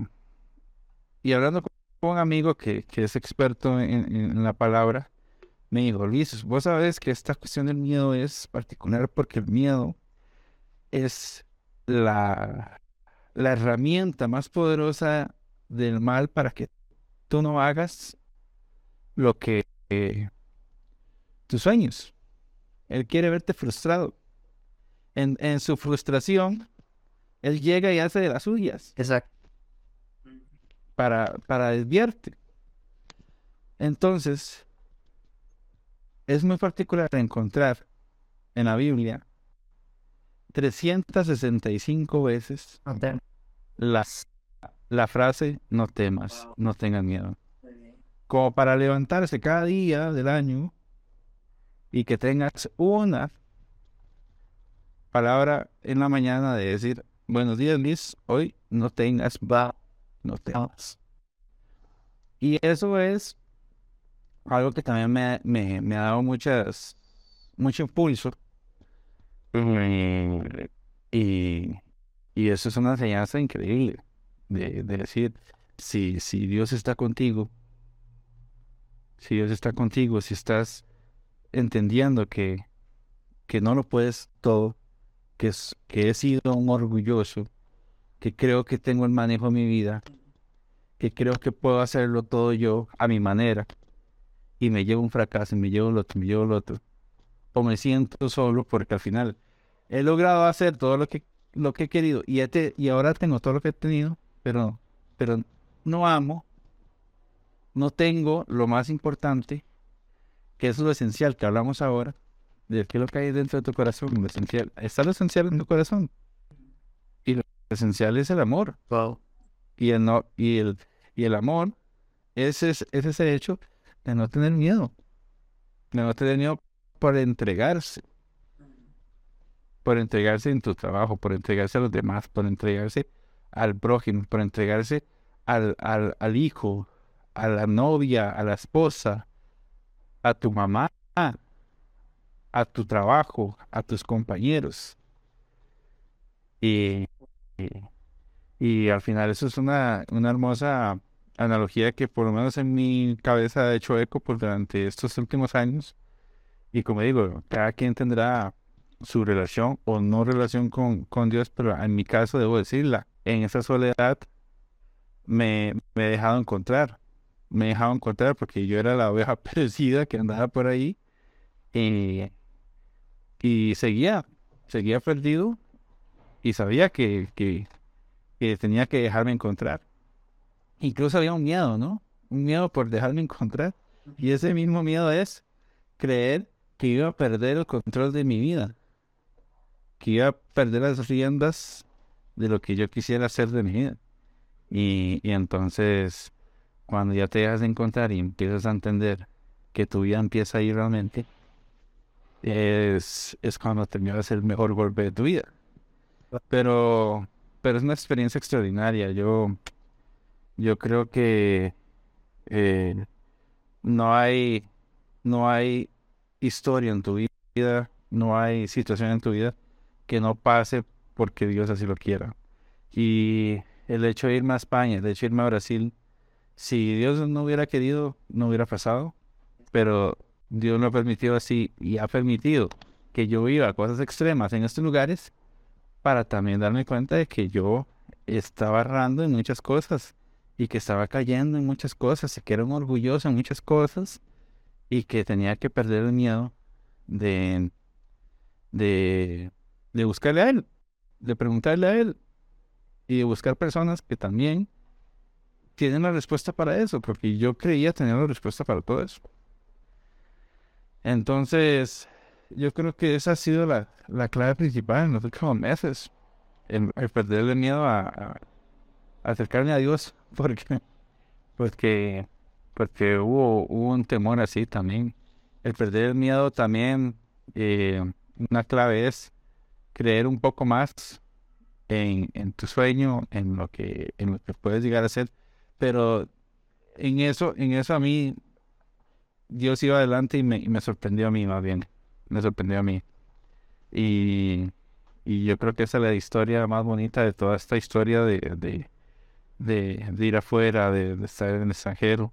y hablando con un amigo que, que es experto en, la palabra, me dijo, Luis, vos sabes que esta cuestión del miedo es particular porque el miedo es la, la herramienta más poderosa del mal para que tú no hagas lo que eh, tus sueños. Él quiere verte frustrado. En, en su frustración, él llega y hace de las suyas. Exacto. Para, para desviarte. Entonces, es muy particular encontrar en la Biblia 365 veces las, la frase no temas, no tengas miedo. Como para levantarse cada día del año y que tengas una palabra en la mañana de decir, buenos días Liz, hoy no tengas va, no tengas. Y eso es algo que también me, me, me ha dado muchas, mucho impulso. Y, y eso es una enseñanza increíble de, de decir, si, si Dios está contigo, si Dios está contigo, si estás entendiendo que, que no lo puedes todo, que, es, que he sido un orgulloso, que creo que tengo el manejo de mi vida, que creo que puedo hacerlo todo yo a mi manera, y me llevo un fracaso, y me llevo el otro, me llevo otro, o me siento solo porque al final he logrado hacer todo lo que, lo que he querido y, este, y ahora tengo todo lo que he tenido, pero, pero no amo, no tengo lo más importante, que es lo esencial que hablamos ahora, de qué es lo que hay dentro de tu corazón, lo esencial. Está lo esencial en tu corazón. Y lo esencial es el amor. Y el, no, y el, y el amor es, es, ese hecho de no tener miedo. De no tener miedo por entregarse. Por entregarse en tu trabajo, por entregarse a los demás, por entregarse al prójimo, por entregarse al, al, al hijo, a la novia, a la esposa, a tu mamá, a tu trabajo, a tus compañeros. Y, y, al final eso es una, una hermosa analogía que por lo menos en mi cabeza ha hecho eco por durante estos últimos años. Y como digo, cada quien tendrá su relación o no relación con, con Dios, pero en mi caso debo decirla, en esa soledad me, me he dejado encontrar, me he dejado encontrar porque yo era la oveja perdida que andaba por ahí y, y seguía, seguía perdido y sabía que, que, que tenía que dejarme encontrar. Incluso había un miedo, ¿no? Un miedo por dejarme encontrar. Y ese mismo miedo es creer que iba a perder el control de mi vida que iba a perder las riendas de lo que yo quisiera hacer de mi vida. Y, entonces, cuando ya te dejas de encontrar y empiezas a entender que tu vida empieza ahí realmente, es, es cuando termina ser el mejor golpe de tu vida. Pero, pero es una experiencia extraordinaria. Yo, yo creo que eh, no hay, no hay historia en tu vida, no hay situación en tu vida que no pase porque Dios así lo quiera. Y el hecho de irme a España, el hecho de irme a Brasil, si Dios no hubiera querido, no hubiera pasado, pero Dios lo ha permitido así y ha permitido que yo viva cosas extremas en estos lugares para también darme cuenta de que yo estaba errando en muchas cosas y que estaba cayendo en muchas cosas y que era un orgulloso en muchas cosas y que tenía que perder el miedo de, de de buscarle a Él, de preguntarle a Él y de buscar personas que también tienen la respuesta para eso, porque yo creía tener la respuesta para todo eso. Entonces, yo creo que esa ha sido la, clave principal en los últimos meses, el, perderle miedo a, acercarme a Dios, porque, porque, porque hubo, hubo un temor así también. El perder el miedo también, eh, una clave es creer un poco más en, en, tu sueño, en lo que en lo que puedes llegar a ser, pero en eso en eso a mí Dios iba adelante y me, me sorprendió a mí más bien, me sorprendió a mí. Y, y yo creo que esa es la historia más bonita de toda esta historia de, de, de, ir afuera, de, de, estar en el extranjero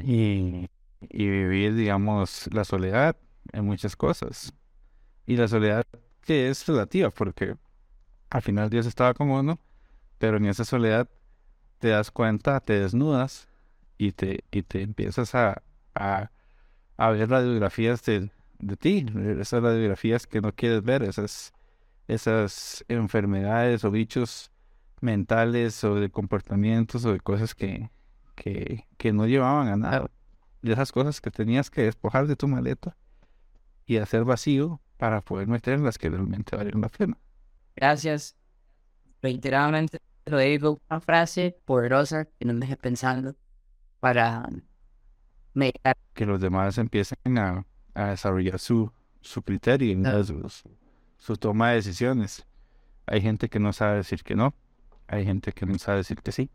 y, y vivir, digamos, la soledad en muchas cosas. Y la soledad que es relativa, porque al final Dios estaba uno, pero en esa soledad te das cuenta, te desnudas y te, y te empiezas a, a, a ver radiografías de, de ti, esas radiografías que no quieres ver, esas, esas enfermedades o bichos mentales o de comportamientos o de cosas que, que, que no llevaban a nada. De esas cosas que tenías que despojar de tu maleta y hacer vacío para poder meter las que realmente valen la pena. Gracias. Reiteradamente lo digo, una frase poderosa que nos deje pensando para meditar. Que los demás empiecen a, a desarrollar su, su criterio, su, toma de decisiones. Hay gente que no sabe decir que no, hay gente que no sabe decir que sí.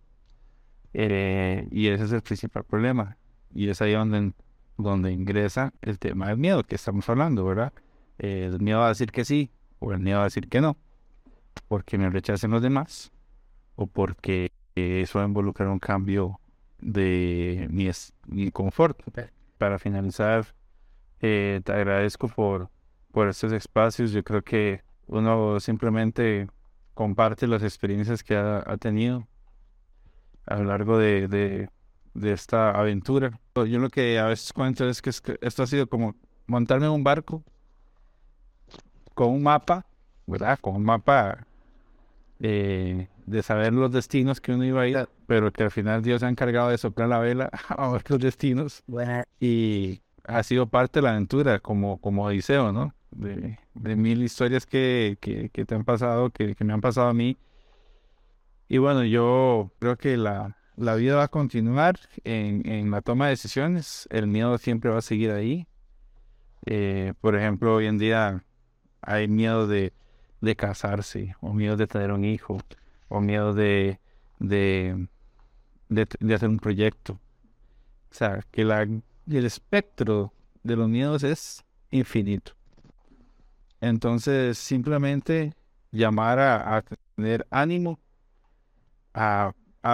Eh, y ese es el principal problema. Y es ahí donde, donde ingresa el tema del miedo que estamos hablando, ¿verdad? El miedo a decir que sí o el miedo a decir que no, porque me rechacen los demás o porque eso va a involucrar un cambio de mi, mi confort. Para finalizar, eh, te agradezco por, por estos espacios. Yo creo que uno simplemente comparte las experiencias que ha, tenido a lo largo de, de, de, esta aventura. Yo lo que a veces cuento es que esto ha sido como montarme en un barco con un mapa, ¿verdad? Con un mapa de saber los destinos que uno iba a ir, pero que al final Dios se ha encargado de soplar la vela a otros destinos. Y ha sido parte de la aventura, como, como Odiseo, ¿no? De, mil historias que, que, te han pasado, que, me han pasado a mí. Y bueno, yo creo que la, la vida va a continuar en, en, la toma de decisiones. El miedo siempre va a seguir ahí. Eh, por ejemplo, hoy en día hay miedo de, de casarse, o miedo de tener un hijo, o miedo de, de, de, hacer un proyecto. O sea, que la, el espectro de los miedos es infinito. Entonces, simplemente llamar a, tener ánimo, a,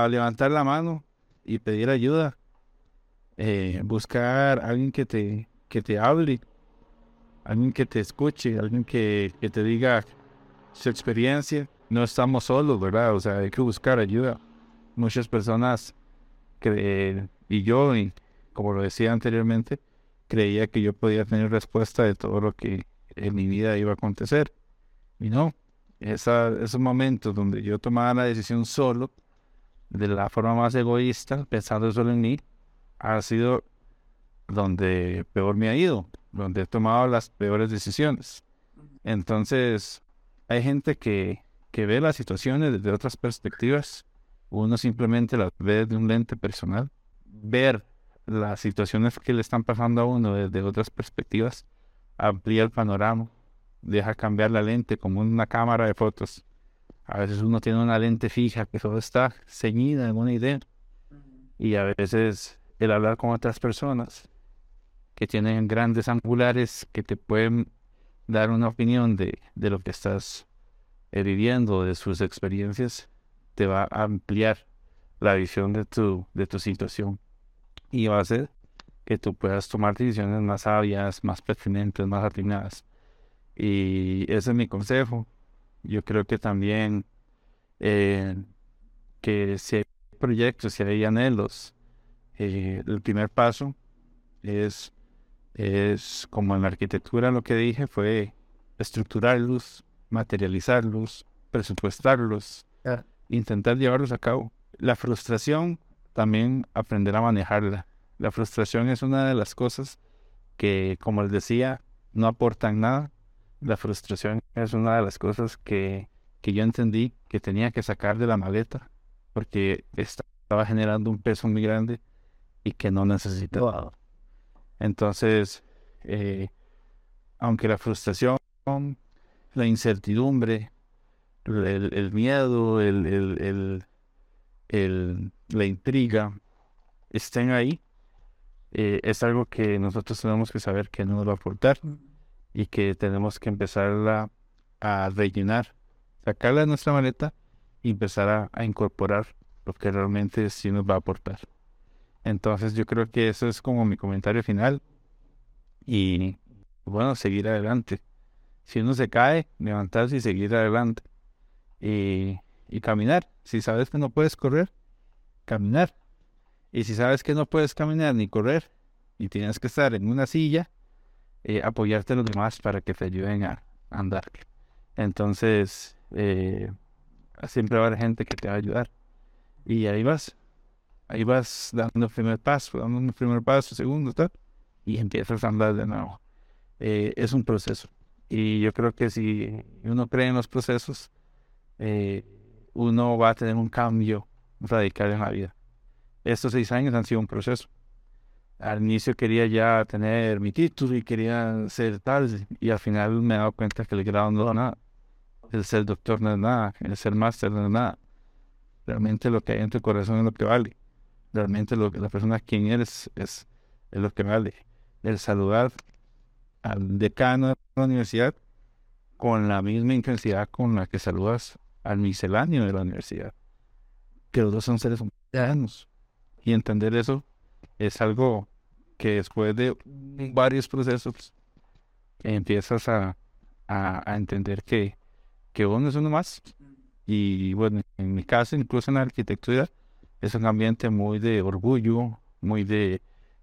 levantar la mano y pedir ayuda, eh, buscar a alguien que te, que te hable, alguien que te escuche, alguien que, que te diga su experiencia. No estamos solos, ¿verdad? O sea, hay que buscar ayuda. Muchas personas que, y yo, y como lo decía anteriormente, creía que yo podía tener respuesta de todo lo que en mi vida iba a acontecer. Y no, esa, esos momentos donde yo tomaba la decisión solo, de la forma más egoísta, pensando solo en mí, ha sido donde peor me ha ido, donde he tomado las peores decisiones. Entonces, hay gente que, que ve las situaciones desde otras perspectivas, uno simplemente las ve de un lente personal. Ver las situaciones que le están pasando a uno desde otras perspectivas amplía el panorama, deja cambiar la lente como una cámara de fotos. A veces uno tiene una lente fija que solo está ceñida en una idea. Y a veces el hablar con otras personas que tienen grandes angulares que te pueden dar una opinión de, de lo que estás viviendo, de sus experiencias, te va a ampliar la visión de tu, de tu situación. Y va a hacer que tú puedas tomar decisiones más sabias, más pertinentes, más atinadas. Y ese es mi consejo. Yo creo que también eh, que si hay proyectos, si hay anhelos, eh, el primer paso es, es, como en la arquitectura lo que dije, fue estructurarlos, materializarlos, presupuestarlos, intentar llevarlos a cabo. La frustración también aprender a manejarla. La frustración es una de las cosas que, como les decía, no aportan nada. La frustración es una de las cosas que, que yo entendí que tenía que sacar de la maleta porque estaba generando un peso muy grande y que no necesitaba. Entonces, eh, aunque la frustración, la incertidumbre, el, miedo, el, el, la intriga estén ahí, eh, es algo que nosotros tenemos que saber que no nos va a aportar y que tenemos que empezar a rellenar, sacarla de nuestra maleta y empezar a, incorporar lo que realmente sí nos va a aportar. Entonces yo creo que eso es como mi comentario final y bueno, seguir adelante. Si uno se cae, levantarse y seguir adelante. Y, caminar. Si sabes que no puedes correr, caminar. Y si sabes que no puedes caminar ni correr y tienes que estar en una silla, eh, apoyarte a los demás para que te ayuden a andar. Entonces, eh, siempre va a haber gente que te va a ayudar. Y ahí vas. Ahí vas dando el primer paso, dando un primer paso, segundo, tal, y empiezas a andar de nuevo. Eh, es un proceso. Y yo creo que si uno cree en los procesos, uno va a tener un cambio radical en la vida estos seis años han sido un proceso. Al inicio quería ya tener mi título y quería ser tal, y al final me he dado cuenta que el grado no da nada. El ser doctor no es nada, el ser máster no es nada. Realmente lo que hay en tu corazón es lo que vale. Realmente lo que la persona quien eres es, lo que vale. El saludar al decano de la universidad con la misma intensidad con la que saludas al misceláneo de la universidad. Que los dos son seres humanos y entender eso es algo que después de varios procesos empiezas a, a, entender que, que uno es uno más. Y bueno, en mi caso, incluso en la arquitectura, es un ambiente muy de orgullo, muy de,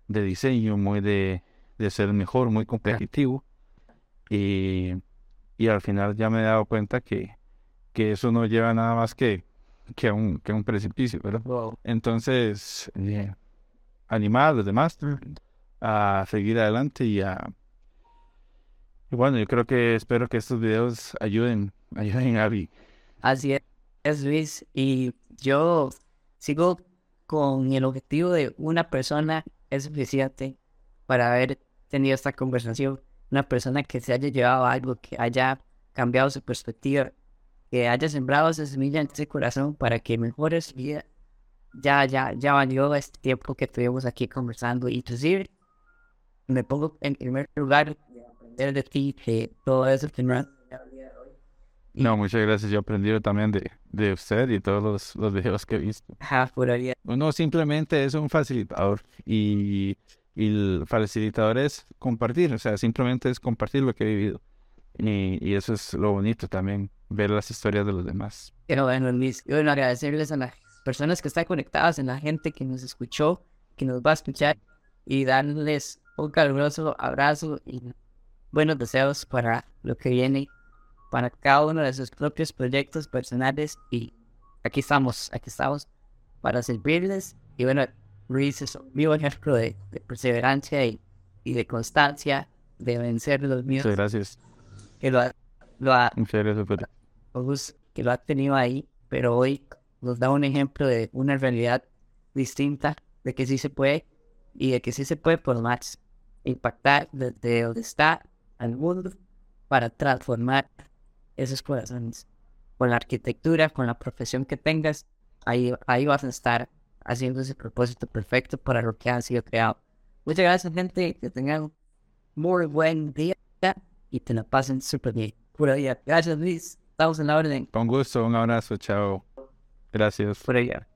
de diseño, muy de, de, ser mejor, muy competitivo. Y, y al final ya me he dado cuenta que, que eso no lleva nada más que que un, que un precipicio, ¿verdad? Entonces, eh, animar a los demás a seguir adelante y a... Y bueno, yo creo que espero que estos videos ayuden, ayuden a Abby. Así es, Luis. Y yo sigo con el objetivo de una persona es suficiente para haber tenido esta conversación. Una persona que se haya llevado algo, que haya cambiado su perspectiva que haya sembrado esa semilla en ese corazón para que mejore su vida. Ya, ya, ya valió este tiempo que estuvimos aquí conversando. Inclusive, me pongo en primer lugar de de ti, que todo eso que me No, muchas gracias. Yo he aprendido también de, de usted y todos los, los videos que he visto. Ajá, por ahí. Uno simplemente es un facilitador y, y el facilitador es compartir, o sea, simplemente es compartir lo que he vivido. Y, y eso es lo bonito también, ver las historias de los demás. Pero bueno, Luis, bueno, agradecerles a las personas que están conectadas, a la gente que nos escuchó, que nos va a escuchar y darles un caluroso abrazo y buenos deseos para lo que viene, para cada uno de sus propios proyectos personales y aquí estamos, aquí estamos para servirles y bueno, Luis es un vivo ejemplo de, de perseverancia y, y, de constancia, de vencer los miedos. Muchas gracias. Que lo ha, lo ha, Muchas gracias que lo ha tenido ahí, pero hoy nos da un ejemplo de una realidad distinta, de que sí se puede y de que sí se puede por más impactar desde donde está al mundo para transformar esos corazones. Con la arquitectura, con la profesión que tengas, ahí, ahí vas a estar haciendo ese propósito perfecto para lo que han sido creado. Muchas gracias, gente. Que tengan muy buen día y te la pasen súper bien. Pura día. Gracias, Luis. Estamos en la orden. Con gusto. Un abrazo. Chao. Gracias. Por allá.